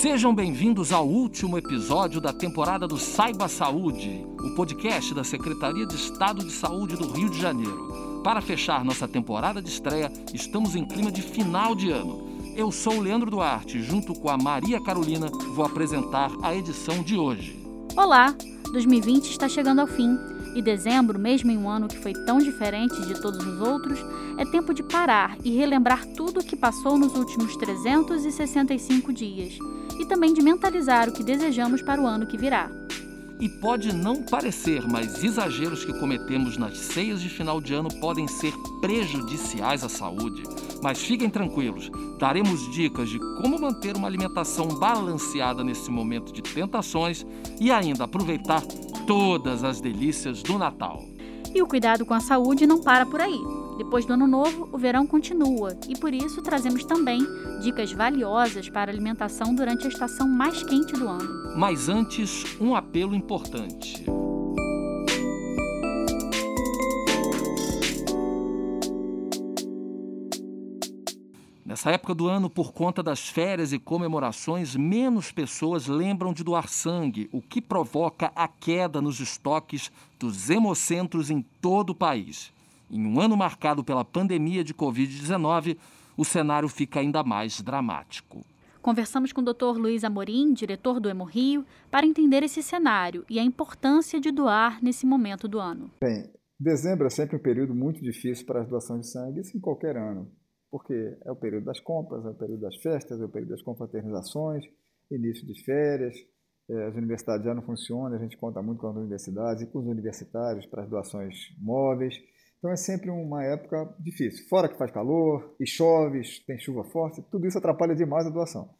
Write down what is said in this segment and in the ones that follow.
Sejam bem-vindos ao último episódio da temporada do Saiba Saúde, o podcast da Secretaria de Estado de Saúde do Rio de Janeiro. Para fechar nossa temporada de estreia, estamos em clima de final de ano. Eu sou o Leandro Duarte, junto com a Maria Carolina, vou apresentar a edição de hoje. Olá! 2020 está chegando ao fim e dezembro, mesmo em um ano que foi tão diferente de todos os outros, é tempo de parar e relembrar tudo o que passou nos últimos 365 dias e também de mentalizar o que desejamos para o ano que virá. E pode não parecer, mas exageros que cometemos nas ceias de final de ano podem ser prejudiciais à saúde. Mas fiquem tranquilos, daremos dicas de como manter uma alimentação balanceada nesse momento de tentações e ainda aproveitar todas as delícias do Natal. E o cuidado com a saúde não para por aí. Depois do ano novo, o verão continua e por isso trazemos também dicas valiosas para alimentação durante a estação mais quente do ano. Mas antes, um apelo importante. Nessa época do ano, por conta das férias e comemorações, menos pessoas lembram de doar sangue, o que provoca a queda nos estoques dos hemocentros em todo o país. Em um ano marcado pela pandemia de Covid-19, o cenário fica ainda mais dramático. Conversamos com o Dr. Luiz Amorim, diretor do Hemorrio, para entender esse cenário e a importância de doar nesse momento do ano. Bem, dezembro é sempre um período muito difícil para as doações de sangue, isso em qualquer ano porque é o período das compras, é o período das festas, é o período das confraternizações, início de férias, é, as universidades já não funcionam, a gente conta muito com as universidades e com os universitários para as doações móveis. Então é sempre uma época difícil. Fora que faz calor, e chove, tem chuva forte, tudo isso atrapalha demais a doação.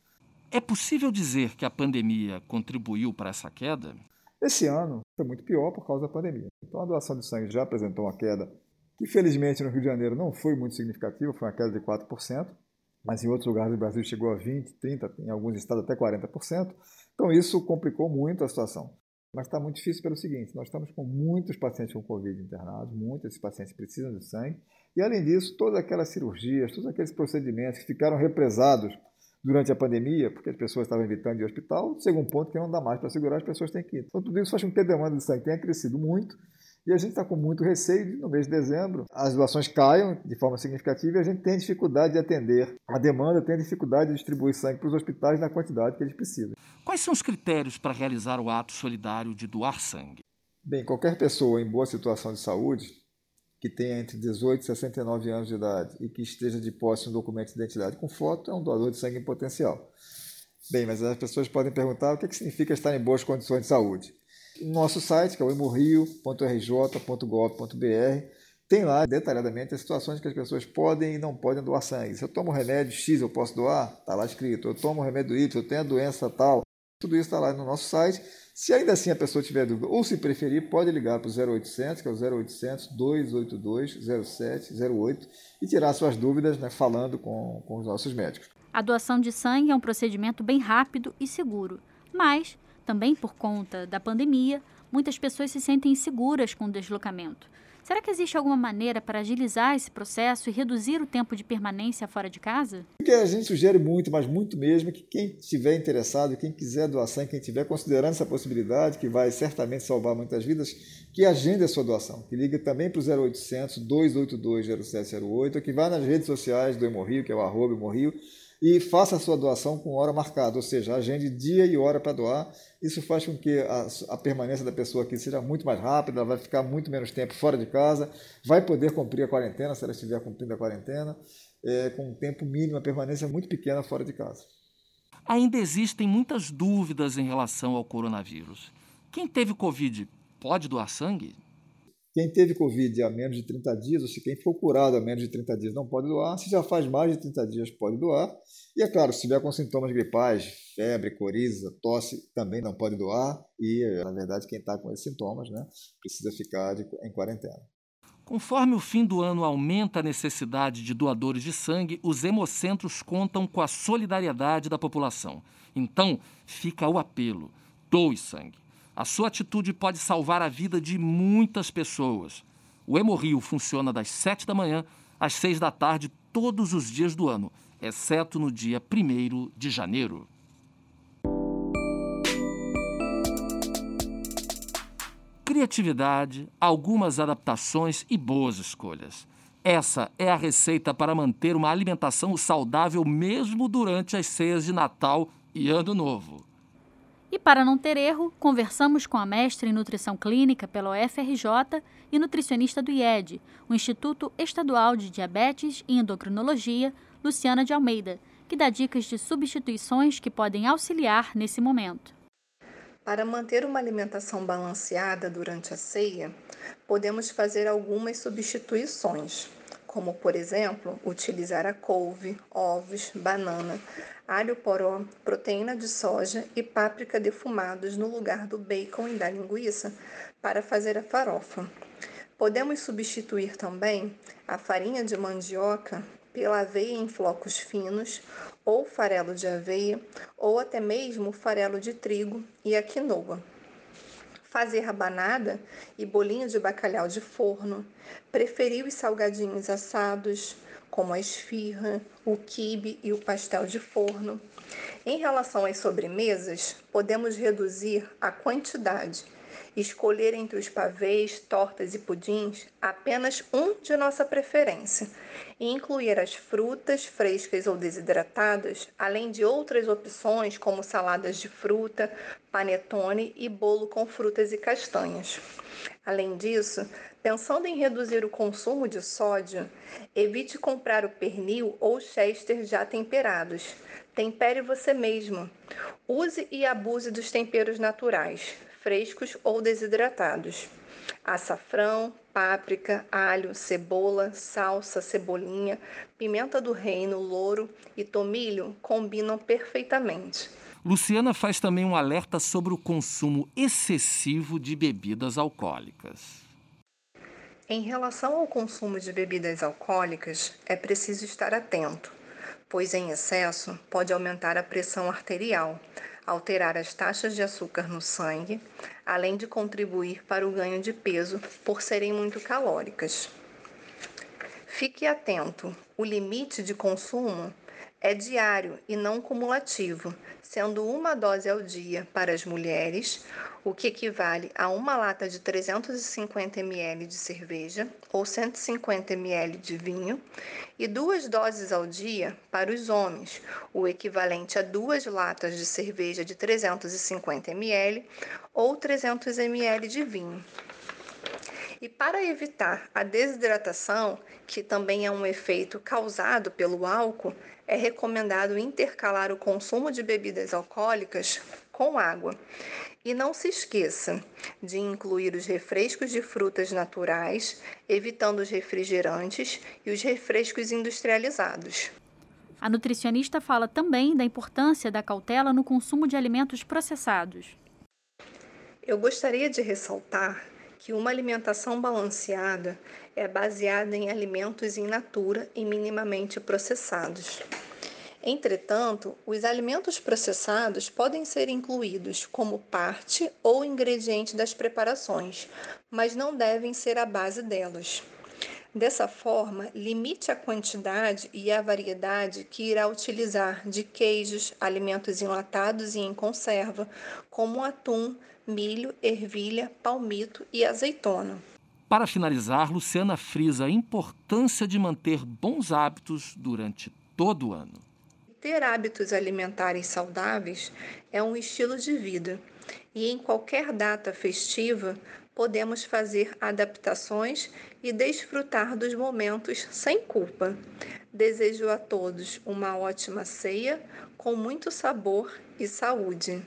É possível dizer que a pandemia contribuiu para essa queda? Esse ano foi muito pior por causa da pandemia. Então a doação de sangue já apresentou uma queda que felizmente no Rio de Janeiro não foi muito significativa, foi uma queda de 4%, mas em outros lugares do Brasil chegou a 20%, 30%, em alguns estados até 40%. Então isso complicou muito a situação. Mas está muito difícil pelo seguinte: nós estamos com muitos pacientes com Covid internados, muitos desses pacientes precisam de sangue, e além disso, todas aquelas cirurgias, todos aqueles procedimentos que ficaram represados durante a pandemia, porque as pessoas estavam evitando ir ao hospital, chega um ponto que não dá mais para segurar, as pessoas têm que ir. Então tudo isso faz com que a demanda de sangue tenha crescido muito e a gente está com muito receio de, no mês de dezembro, as doações caiam de forma significativa e a gente tem dificuldade de atender a demanda, tem dificuldade de distribuir sangue para os hospitais na quantidade que eles precisam. Quais são os critérios para realizar o ato solidário de doar sangue? Bem, qualquer pessoa em boa situação de saúde, que tenha entre 18 e 69 anos de idade e que esteja de posse de um documento de identidade com foto, é um doador de sangue em potencial. Bem, mas as pessoas podem perguntar o que significa estar em boas condições de saúde nosso site, que é o hemorrio.rj.gov.br, tem lá detalhadamente as situações que as pessoas podem e não podem doar sangue. Se eu tomo remédio X, eu posso doar? Está lá escrito. Eu tomo remédio Y, eu tenho a doença tal. Tudo isso está lá no nosso site. Se ainda assim a pessoa tiver dúvida, ou se preferir, pode ligar para o 0800, que é o 0800 282 0708 e tirar suas dúvidas né, falando com, com os nossos médicos. A doação de sangue é um procedimento bem rápido e seguro, mas também por conta da pandemia, muitas pessoas se sentem inseguras com o deslocamento. Será que existe alguma maneira para agilizar esse processo e reduzir o tempo de permanência fora de casa? O que a gente sugere muito, mas muito mesmo, que quem estiver interessado, quem quiser doação, quem estiver considerando essa possibilidade, que vai certamente salvar muitas vidas, que agende a sua doação, que ligue também para o 0800 282 0708, que vá nas redes sociais do Hemorrio, que é o arroba Hemorrio, e faça a sua doação com hora marcada, ou seja, agende dia e hora para doar. Isso faz com que a, a, permanência da pessoa aqui seja muito mais rápida, ela vai ficar muito menos tempo fora de casa, vai poder cumprir a quarentena, se ela estiver cumprindo a quarentena, é, com um tempo mínimo, a permanência muito pequena fora de casa. Ainda existem muitas dúvidas em relação ao coronavírus. Quem teve Covid pode doar sangue? Quem teve Covid há menos de 30 dias, ou se quem for curado há menos de 30 dias não pode doar. Se já faz mais de 30 dias, pode doar. E é claro, se tiver com sintomas gripais, febre, coriza, tosse, também não pode doar. E, na verdade, quem está com esses sintomas né, precisa ficar de, em quarentena. Conforme o fim do ano aumenta a necessidade de doadores de sangue, os hemocentros contam com a solidariedade da população. Então, fica o apelo: doe sangue. A sua atitude pode salvar a vida de muitas pessoas. O Hemorrio funciona das 7 da manhã às 6 da tarde todos os dias do ano, exceto no dia 1 de janeiro. Criatividade, algumas adaptações e boas escolhas. Essa é a receita para manter uma alimentação saudável mesmo durante as ceias de Natal e Ano Novo. E para não ter erro, conversamos com a mestre em nutrição clínica pela UFRJ e nutricionista do IED, o Instituto Estadual de Diabetes e Endocrinologia, Luciana de Almeida, que dá dicas de substituições que podem auxiliar nesse momento. Para manter uma alimentação balanceada durante a ceia, podemos fazer algumas substituições, como, por exemplo, utilizar a couve, ovos, banana, alho poró, proteína de soja e páprica defumados no lugar do bacon e da linguiça para fazer a farofa. Podemos substituir também a farinha de mandioca pela aveia em flocos finos, ou farelo de aveia, ou até mesmo farelo de trigo e a quinoa. Fazer rabanada e bolinho de bacalhau de forno, preferir os salgadinhos assados, como a esfirra, o quibe e o pastel de forno. Em relação às sobremesas, podemos reduzir a quantidade, escolher entre os pavês, tortas e pudins apenas um de nossa preferência e incluir as frutas frescas ou desidratadas, além de outras opções como saladas de fruta, panetone e bolo com frutas e castanhas. Além disso, Pensando em reduzir o consumo de sódio, evite comprar o pernil ou chester já temperados. Tempere você mesmo. Use e abuse dos temperos naturais, frescos ou desidratados. Açafrão, páprica, alho, cebola, salsa, cebolinha, pimenta do reino, louro e tomilho combinam perfeitamente. Luciana faz também um alerta sobre o consumo excessivo de bebidas alcoólicas. Em relação ao consumo de bebidas alcoólicas, é preciso estar atento, pois em excesso pode aumentar a pressão arterial, alterar as taxas de açúcar no sangue, além de contribuir para o ganho de peso por serem muito calóricas. Fique atento: o limite de consumo é diário e não cumulativo, sendo uma dose ao dia para as mulheres, o que equivale a uma lata de 350 ml de cerveja ou 150 ml de vinho, e duas doses ao dia para os homens, o equivalente a duas latas de cerveja de 350 ml ou 300 ml de vinho. E para evitar a desidratação, que também é um efeito causado pelo álcool, é recomendado intercalar o consumo de bebidas alcoólicas com água. E não se esqueça de incluir os refrescos de frutas naturais, evitando os refrigerantes e os refrescos industrializados. A nutricionista fala também da importância da cautela no consumo de alimentos processados. Eu gostaria de ressaltar que uma alimentação balanceada é baseada em alimentos in natura e minimamente processados. Entretanto, os alimentos processados podem ser incluídos como parte ou ingrediente das preparações, mas não devem ser a base delas. Dessa forma, limite a quantidade e a variedade que irá utilizar de queijos, alimentos enlatados e em conserva, como atum, milho, ervilha, palmito e azeitona. Para finalizar, Luciana frisa a importância de manter bons hábitos durante todo o ano. Ter hábitos alimentares saudáveis é um estilo de vida e em qualquer data festiva podemos fazer adaptações e desfrutar dos momentos sem culpa. Desejo a todos uma ótima ceia com muito sabor e saúde.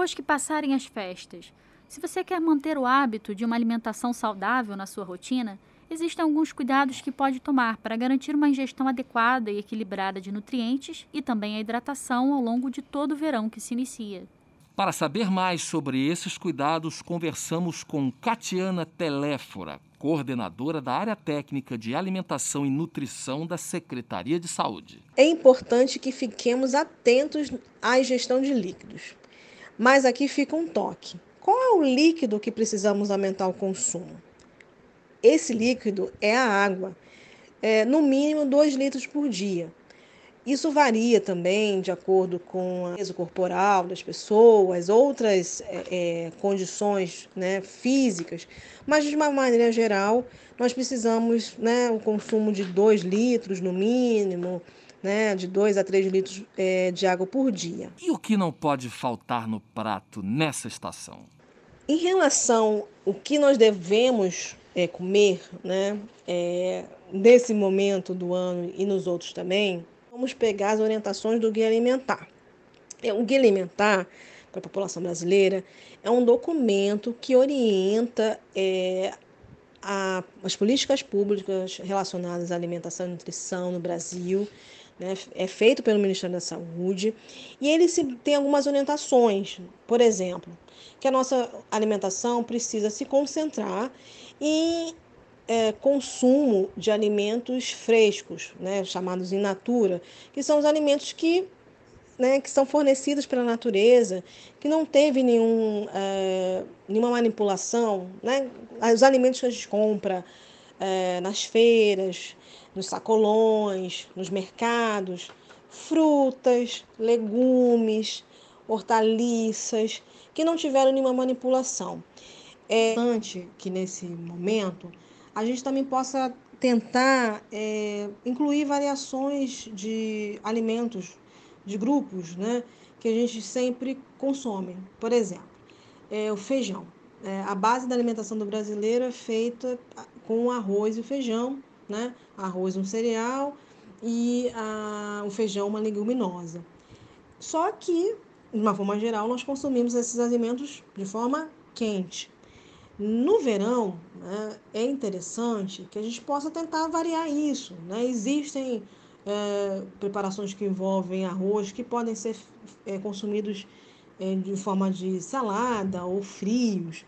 depois que passarem as festas. Se você quer manter o hábito de uma alimentação saudável na sua rotina, existem alguns cuidados que pode tomar para garantir uma ingestão adequada e equilibrada de nutrientes e também a hidratação ao longo de todo o verão que se inicia. Para saber mais sobre esses cuidados, conversamos com Catiana Teléfora, coordenadora da área técnica de alimentação e nutrição da Secretaria de Saúde. É importante que fiquemos atentos à ingestão de líquidos. Mas aqui fica um toque. Qual é o líquido que precisamos aumentar o consumo? Esse líquido é a água, é, no mínimo 2 litros por dia. Isso varia também de acordo com o peso corporal das pessoas, outras é, é, condições né, físicas, mas de uma maneira geral, nós precisamos né, o consumo de 2 litros no mínimo, né, de 2 a 3 litros é, de água por dia. E o que não pode faltar no prato nessa estação? Em relação ao que nós devemos é, comer, né, é, nesse momento do ano e nos outros também, vamos pegar as orientações do Guia Alimentar. É, o Guia Alimentar para a população brasileira é um documento que orienta é, a, as políticas públicas relacionadas à alimentação e nutrição no Brasil. Né, é feito pelo Ministério da Saúde e ele se, tem algumas orientações, por exemplo, que a nossa alimentação precisa se concentrar em é, consumo de alimentos frescos, né, chamados in natura, que são os alimentos que, né, que são fornecidos pela natureza, que não teve nenhum, é, nenhuma manipulação. Né, os alimentos que a gente compra é, nas feiras, nos sacolões, nos mercados, frutas, legumes, hortaliças, que não tiveram nenhuma manipulação. É importante que nesse momento a gente também possa tentar é, incluir variações de alimentos, de grupos, né, que a gente sempre consome. Por exemplo, é, o feijão. É, a base da alimentação do brasileiro é feita com arroz e feijão, né? Arroz um cereal e a, o feijão uma leguminosa. Só que, de uma forma geral, nós consumimos esses alimentos de forma quente. No verão, né, é interessante que a gente possa tentar variar isso. Né? Existem é, preparações que envolvem arroz que podem ser é, consumidos é, de forma de salada ou frios.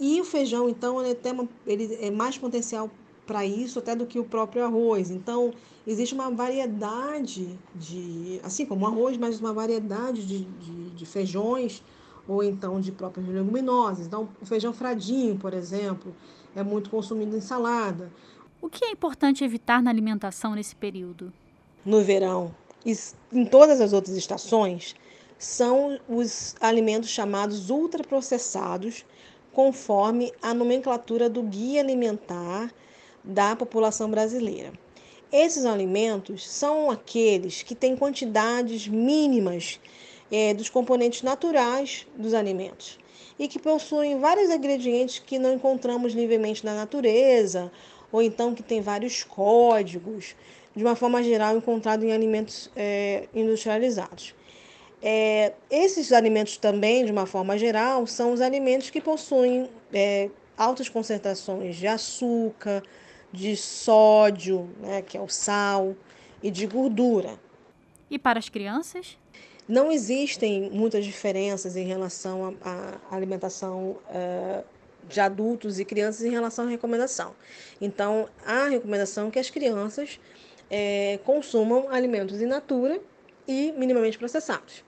E o feijão, então, ele, tem uma, ele é mais potencial para isso até do que o próprio arroz. Então, existe uma variedade de, assim como o arroz, mas uma variedade de, de, de feijões ou então de próprias leguminosas. Então, o feijão fradinho, por exemplo, é muito consumido em salada. O que é importante evitar na alimentação nesse período? No verão e em todas as outras estações, são os alimentos chamados ultraprocessados, conforme a nomenclatura do Guia Alimentar da população brasileira. Esses alimentos são aqueles que têm quantidades mínimas é, dos componentes naturais dos alimentos e que possuem vários ingredientes que não encontramos livremente na natureza ou então que tem vários códigos, de uma forma geral, encontrado em alimentos é, industrializados. É, esses alimentos também, de uma forma geral, são os alimentos que possuem é, altas concentrações de açúcar, de sódio, né, que é o sal, e de gordura. E para as crianças? Não existem muitas diferenças em relação à alimentação uh, de adultos e crianças em relação à recomendação. Então, a recomendação é que as crianças é, consumam alimentos in natura e minimamente processados.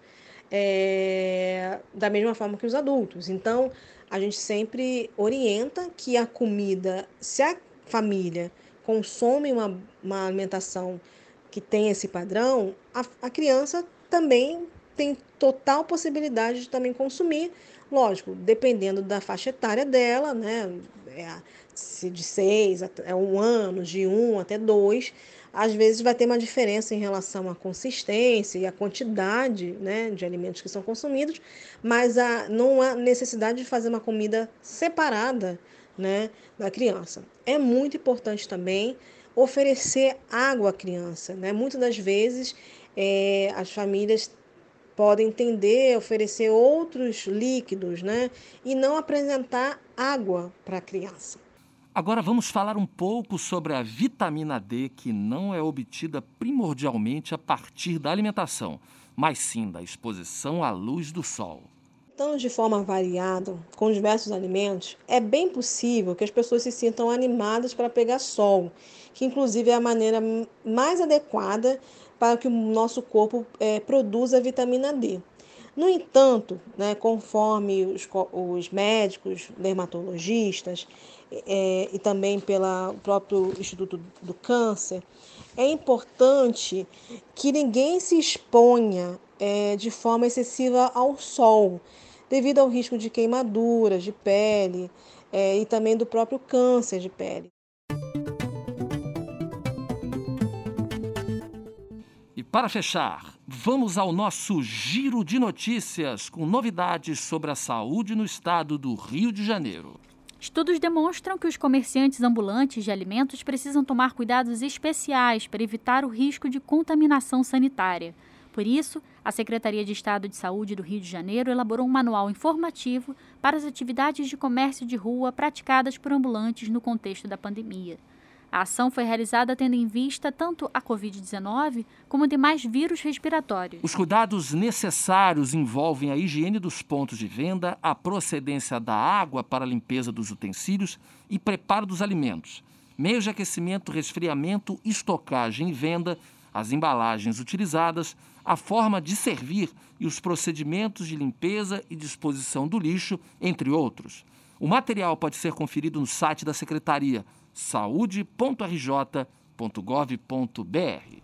É, da mesma forma que os adultos. Então, a gente sempre orienta que a comida, se a família consome uma, uma alimentação que tem esse padrão, a, a criança também tem total possibilidade de também consumir, lógico, dependendo da faixa etária dela, né? É, se de seis até um ano, de um até dois, às vezes vai ter uma diferença em relação à consistência e à quantidade né, de alimentos que são consumidos, mas a, não há necessidade de fazer uma comida separada né, da criança. É muito importante também oferecer água à criança. Né? Muitas das vezes é, as famílias podem entender, oferecer outros líquidos, né? E não apresentar água para a criança. Agora vamos falar um pouco sobre a vitamina D, que não é obtida primordialmente a partir da alimentação, mas sim da exposição à luz do sol. Então, de forma variada, com diversos alimentos, é bem possível que as pessoas se sintam animadas para pegar sol, que inclusive é a maneira mais adequada para que o nosso corpo é, produza vitamina D. No entanto, né, conforme os, os médicos, dermatologistas, é, e também pelo próprio Instituto do Câncer, é importante que ninguém se exponha é, de forma excessiva ao sol, devido ao risco de queimaduras de pele é, e também do próprio câncer de pele. Para fechar, vamos ao nosso giro de notícias com novidades sobre a saúde no estado do Rio de Janeiro. Estudos demonstram que os comerciantes ambulantes de alimentos precisam tomar cuidados especiais para evitar o risco de contaminação sanitária. Por isso, a Secretaria de Estado de Saúde do Rio de Janeiro elaborou um manual informativo para as atividades de comércio de rua praticadas por ambulantes no contexto da pandemia. A ação foi realizada tendo em vista tanto a Covid-19 como demais vírus respiratórios. Os cuidados necessários envolvem a higiene dos pontos de venda, a procedência da água para a limpeza dos utensílios e preparo dos alimentos, meios de aquecimento, resfriamento, estocagem e venda, as embalagens utilizadas, a forma de servir e os procedimentos de limpeza e disposição do lixo, entre outros. O material pode ser conferido no site da Secretaria saude.rj.gov.br.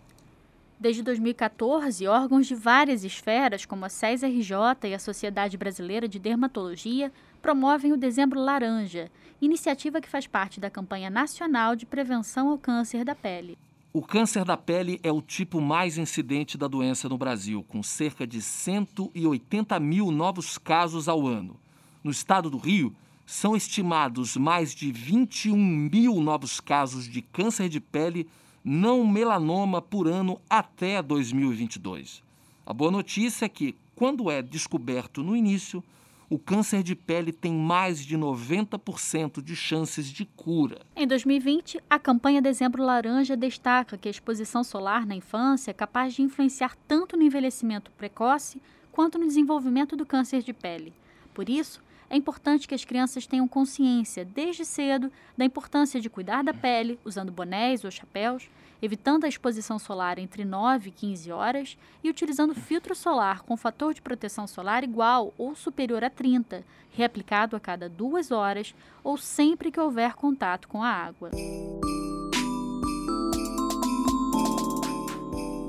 Desde 2014, órgãos de várias esferas, como a SES-RJ e a Sociedade Brasileira de Dermatologia, promovem o Dezembro Laranja, iniciativa que faz parte da campanha nacional de prevenção ao câncer da pele. O câncer da pele é o tipo mais incidente da doença no Brasil, com cerca de 180 mil novos casos ao ano. No estado do Rio, são estimados mais de 21 mil novos casos de câncer de pele não melanoma por ano até 2022. A boa notícia é que, quando é descoberto no início, o câncer de pele tem mais de 90% de chances de cura. Em 2020, a campanha Dezembro Laranja destaca que a exposição solar na infância é capaz de influenciar tanto no envelhecimento precoce quanto no desenvolvimento do câncer de pele. Por isso, é importante que as crianças tenham consciência, desde cedo, da importância de cuidar da pele, usando bonés ou chapéus, evitando a exposição solar entre 9 e 15 horas e utilizando filtro solar com fator de proteção solar igual ou superior a 30, reaplicado a cada duas horas ou sempre que houver contato com a água.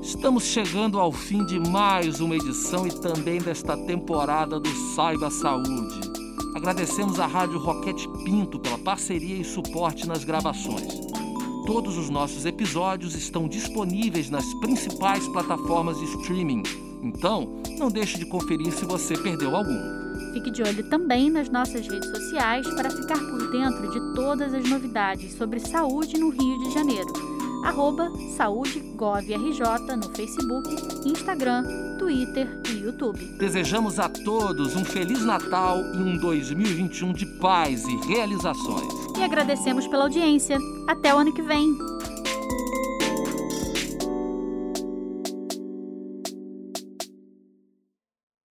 Estamos chegando ao fim de mais uma edição e também desta temporada do Saiba Saúde. Agradecemos à Rádio Roquete Pinto pela parceria e suporte nas gravações. Todos os nossos episódios estão disponíveis nas principais plataformas de streaming. Então, não deixe de conferir se você perdeu algum. Fique de olho também nas nossas redes sociais para ficar por dentro de todas as novidades sobre saúde no Rio de Janeiro arroba SaúdeGovRJ no Facebook, Instagram, Twitter e YouTube. Desejamos a todos um Feliz Natal e um 2021 de paz e realizações. E agradecemos pela audiência. Até o ano que vem!